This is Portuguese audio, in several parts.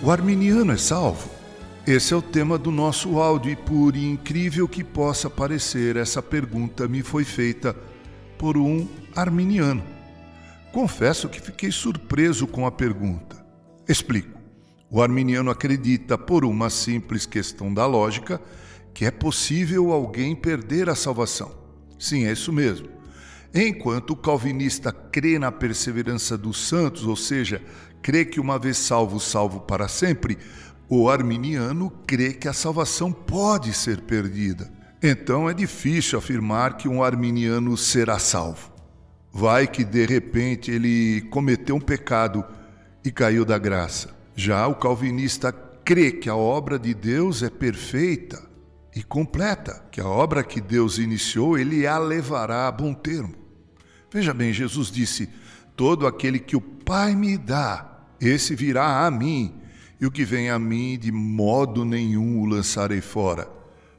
O arminiano é salvo? Esse é o tema do nosso áudio e, por incrível que possa parecer, essa pergunta me foi feita por um arminiano. Confesso que fiquei surpreso com a pergunta. Explico. O arminiano acredita, por uma simples questão da lógica, que é possível alguém perder a salvação. Sim, é isso mesmo. Enquanto o calvinista crê na perseverança dos santos, ou seja, crê que uma vez salvo, salvo para sempre, o arminiano crê que a salvação pode ser perdida. Então é difícil afirmar que um arminiano será salvo. Vai que de repente ele cometeu um pecado e caiu da graça. Já o calvinista crê que a obra de Deus é perfeita e completa, que a obra que Deus iniciou, ele a levará a bom termo. Veja bem, Jesus disse: Todo aquele que o Pai me dá, esse virá a mim, e o que vem a mim, de modo nenhum o lançarei fora.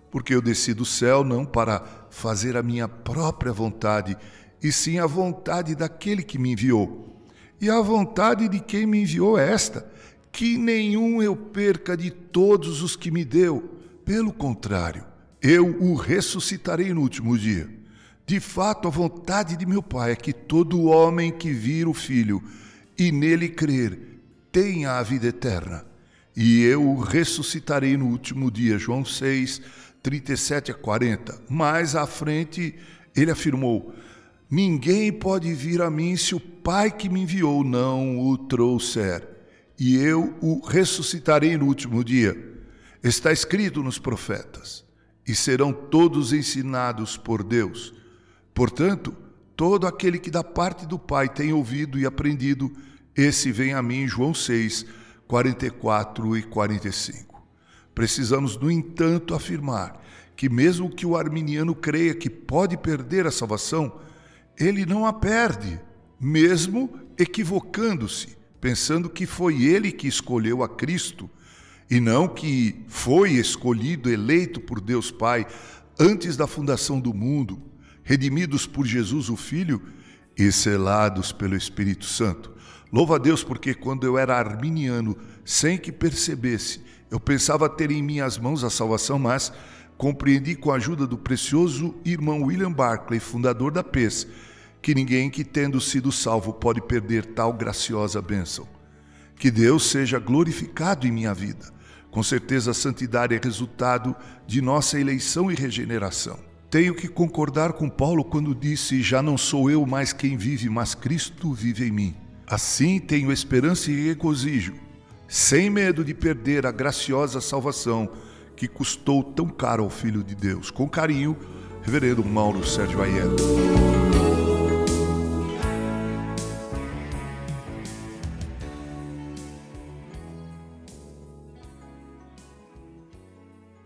Porque eu desci do céu não para fazer a minha própria vontade, e sim a vontade daquele que me enviou. E a vontade de quem me enviou é esta: que nenhum eu perca de todos os que me deu. Pelo contrário, eu o ressuscitarei no último dia. De fato, a vontade de meu Pai é que todo homem que vir o Filho e nele crer tenha a vida eterna. E eu o ressuscitarei no último dia. João 6, 37 a 40. Mais à frente, ele afirmou: Ninguém pode vir a mim se o Pai que me enviou não o trouxer, e eu o ressuscitarei no último dia. Está escrito nos profetas: E serão todos ensinados por Deus. Portanto, todo aquele que da parte do Pai tem ouvido e aprendido, esse vem a mim, João 6, 44 e 45. Precisamos, no entanto, afirmar que, mesmo que o arminiano creia que pode perder a salvação, ele não a perde, mesmo equivocando-se, pensando que foi ele que escolheu a Cristo e não que foi escolhido, eleito por Deus Pai antes da fundação do mundo redimidos por Jesus o Filho e selados pelo Espírito Santo. Louva a Deus porque quando eu era arminiano, sem que percebesse, eu pensava ter em minhas mãos a salvação, mas compreendi com a ajuda do precioso irmão William Barclay, fundador da PES, que ninguém que tendo sido salvo pode perder tal graciosa bênção. Que Deus seja glorificado em minha vida. Com certeza a santidade é resultado de nossa eleição e regeneração. Tenho que concordar com Paulo quando disse: Já não sou eu mais quem vive, mas Cristo vive em mim. Assim tenho esperança e regozijo, sem medo de perder a graciosa salvação que custou tão caro ao Filho de Deus. Com carinho, Reverendo Mauro Sérgio Aiello.